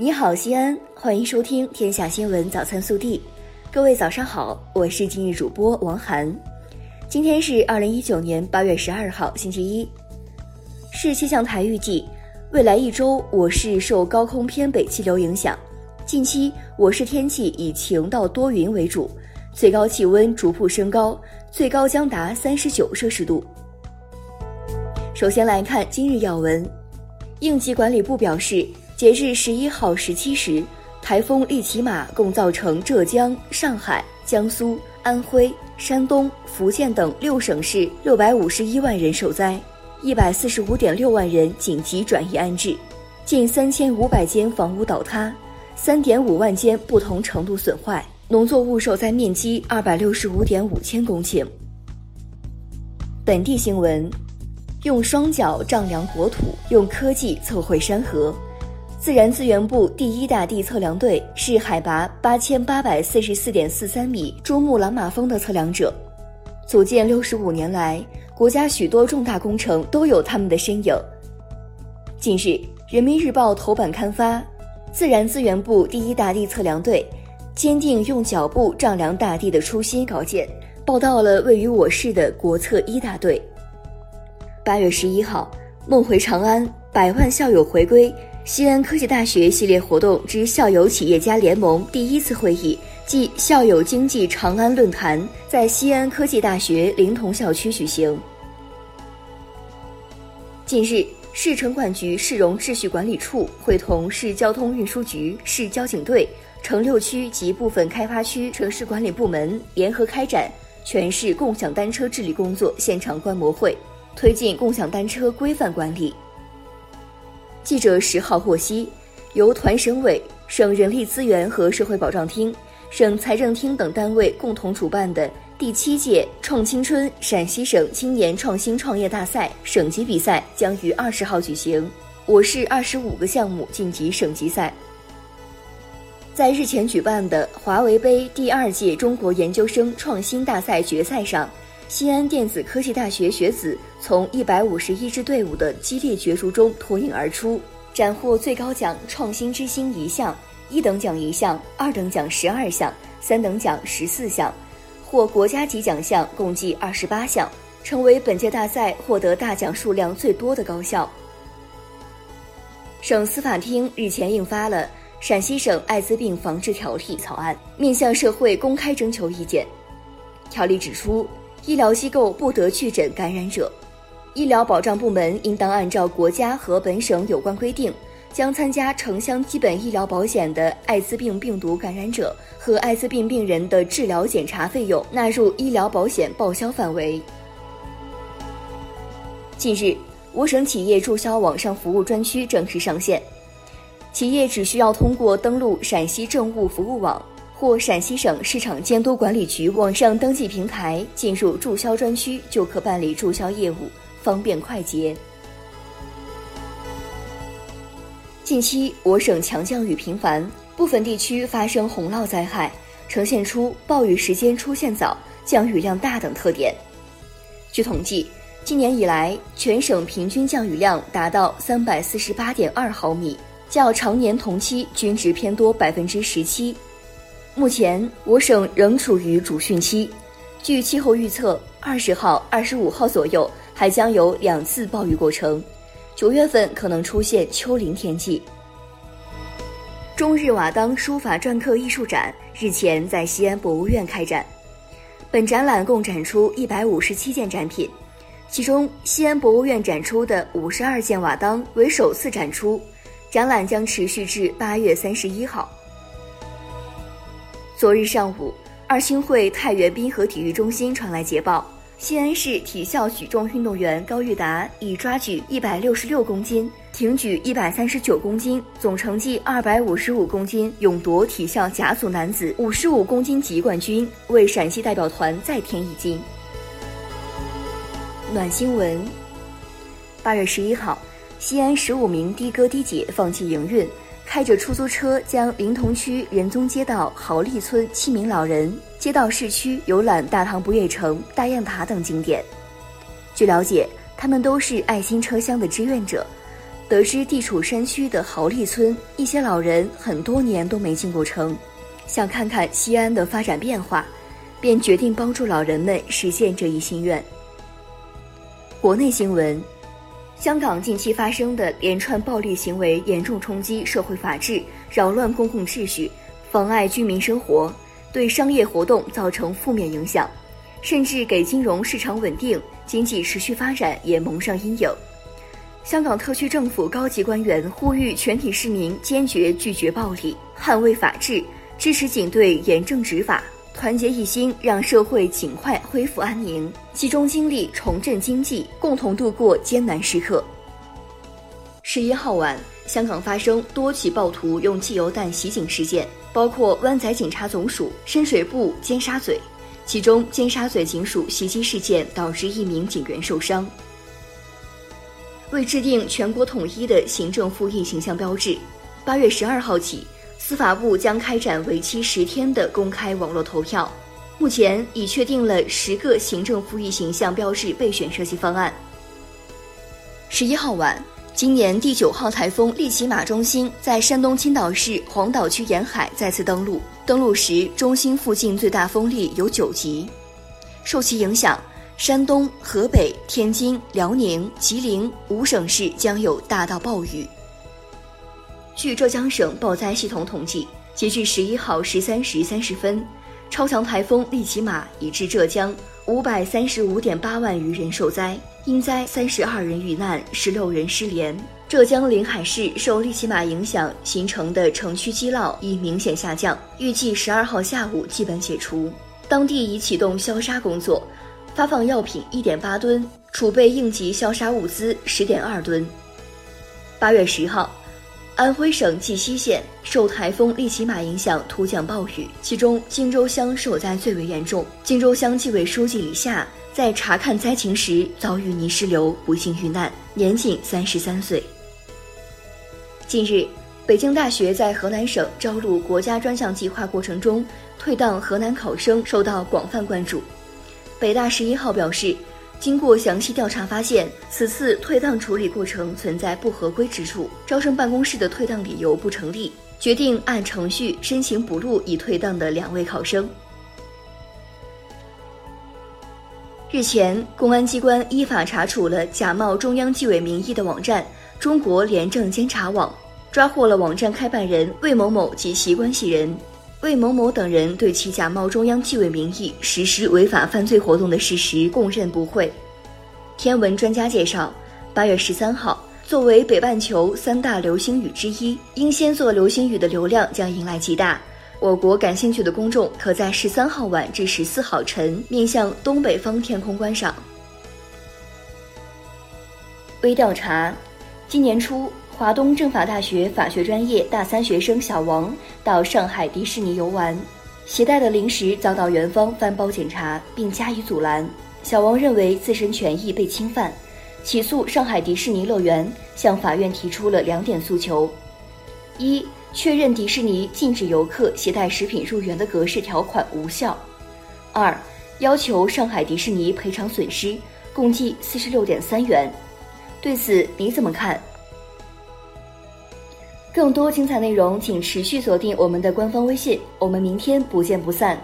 你好，西安，欢迎收听《天下新闻早餐速递》。各位早上好，我是今日主播王涵。今天是二零一九年八月十二号，星期一。市气象台预计，未来一周我市受高空偏北气流影响，近期我市天气以晴到多云为主，最高气温逐步升高，最高将达三十九摄氏度。首先来看今日要闻，应急管理部表示。截至十一号十七时，台风利奇马共造成浙江、上海、江苏、安徽、山东、福建等六省市六百五十一万人受灾，一百四十五点六万人紧急转移安置，近三千五百间房屋倒塌，三点五万间不同程度损坏，农作物受灾面积二百六十五点五千公顷。本地新闻：用双脚丈量国土，用科技测绘山河。自然资源部第一大地测量队是海拔八千八百四十四点四三米珠穆朗玛峰的测量者，组建六十五年来，国家许多重大工程都有他们的身影。近日，《人民日报》头版刊发自然资源部第一大地测量队坚定用脚步丈量大地的初心稿件，报道了位于我市的国测一大队。八月十一号，梦回长安，百万校友回归。西安科技大学系列活动之校友企业家联盟第一次会议暨校友经济长安论坛在西安科技大学临潼校区举行。近日，市城管局市容秩序管理处会同市交通运输局、市交警队、城六区及部分开发区城市管理部门联合开展全市共享单车治理工作现场观摩会，推进共享单车规范管理。记者十号获悉，由团省委、省人力资源和社会保障厅、省财政厅等单位共同主办的第七届“创青春”陕西省青年创新创业大赛省级比赛将于二十号举行，我市二十五个项目晋级省级赛。在日前举办的华为杯第二届中国研究生创新大赛决赛上。西安电子科技大学学子从一百五十一支队伍的激烈角逐中脱颖而出，斩获最高奖“创新之星”一项，一等奖一项，二等奖十二项，三等奖十四项，获国家级奖项共计二十八项，成为本届大赛获得大奖数量最多的高校。省司法厅日前印发了《陕西省艾滋病防治条例》草案，面向社会公开征求意见。条例指出。医疗机构不得确诊感染者，医疗保障部门应当按照国家和本省有关规定，将参加城乡基本医疗保险的艾滋病病毒感染者和艾滋病病人的治疗检查费用纳入医疗保险报销范围。近日，我省企业注销网上服务专区正式上线，企业只需要通过登录陕西政务服务网。或陕西省市场监督管理局网上登记平台进入注销专区，就可办理注销业务，方便快捷。近期我省强降雨频繁，部分地区发生洪涝灾害，呈现出暴雨时间出现早、降雨量大等特点。据统计，今年以来全省平均降雨量达到三百四十八点二毫米，较常年同期均值偏多百分之十七。目前，我省仍处于主汛期。据气候预测，二十号、二十五号左右还将有两次暴雨过程，九月份可能出现丘陵天气。中日瓦当书法篆刻艺术展日前在西安博物院开展，本展览共展出一百五十七件展品，其中西安博物院展出的五十二件瓦当为首次展出，展览将持续至八月三十一号。昨日上午，二青会太原滨河体育中心传来捷报：西安市体校举重运动员高玉达以抓举一百六十六公斤、挺举一百三十九公斤，总成绩二百五十五公斤，勇夺体校甲组男子五十五公斤级冠军，为陕西代表团再添一金。暖新闻：八月十一号，西安十五名的哥的姐放弃营运。开着出租车将临潼区仁宗街道豪利村七名老人街道市区游览大唐不夜城、大雁塔等景点。据了解，他们都是爱心车厢的志愿者，得知地处山区的豪利村一些老人很多年都没进过城，想看看西安的发展变化，便决定帮助老人们实现这一心愿。国内新闻：香港近期发生的连串暴力行为严重冲击社会法治，扰乱公共秩序，妨碍居民生活，对商业活动造成负面影响，甚至给金融市场稳定、经济持续发展也蒙上阴影。香港特区政府高级官员呼吁全体市民坚决拒绝暴力，捍卫法治，支持警队严正执法。团结一心，让社会尽快恢复安宁，集中精力重振经济，共同度过艰难时刻。十一号晚，香港发生多起暴徒用汽油弹袭警事件，包括湾仔警察总署、深水埗、尖沙咀。其中，尖沙咀警署袭击事件导致一名警员受伤。为制定全国统一的行政复议形象标志，八月十二号起。司法部将开展为期十天的公开网络投票，目前已确定了十个行政复议形象标志备选设计方案。十一号晚，今年第九号台风利奇马中心在山东青岛市黄岛区沿海再次登陆，登陆时中心附近最大风力有九级，受其影响，山东、河北、天津、辽宁、吉林五省市将有大到暴雨。据浙江省报灾系统统计，截至十一号十三时三十分，超强台风利奇马已致浙江五百三十五点八万余人受灾，因灾三十二人遇难，十六人失联。浙江临海市受利奇马影响形成的城区积涝已明显下降，预计十二号下午基本解除。当地已启动消杀工作，发放药品一点八吨，储备应急消杀物资十点二吨。八月十号。安徽省绩溪县受台风利奇马影响，突降暴雨，其中荆州乡受灾最为严重。荆州乡纪委书记李夏在查看灾情时遭遇泥石流，不幸遇难，年仅三十三岁。近日，北京大学在河南省招录国家专项计划过程中退档河南考生受到广泛关注。北大十一号表示。经过详细调查，发现此次退档处理过程存在不合规之处，招生办公室的退档理由不成立，决定按程序申请补录已退档的两位考生。日前，公安机关依法查处了假冒中央纪委名义的网站“中国廉政监察网”，抓获了网站开办人魏某某及其关系人。魏某某等人对其假冒中央纪委名义实施违法犯罪活动的事实供认不讳。天文专家介绍，八月十三号，作为北半球三大流星雨之一，英仙座流星雨的流量将迎来极大。我国感兴趣的公众可在十三号晚至十四号晨面向东北方天空观赏。微调查，今年初。华东政法大学法学专业大三学生小王到上海迪士尼游玩，携带的零食遭到园方翻包检查并加以阻拦。小王认为自身权益被侵犯，起诉上海迪士尼乐园，向法院提出了两点诉求：一、确认迪士尼禁止游客携带食品入园的格式条款无效；二、要求上海迪士尼赔偿损失，共计四十六点三元。对此你怎么看？更多精彩内容，请持续锁定我们的官方微信。我们明天不见不散。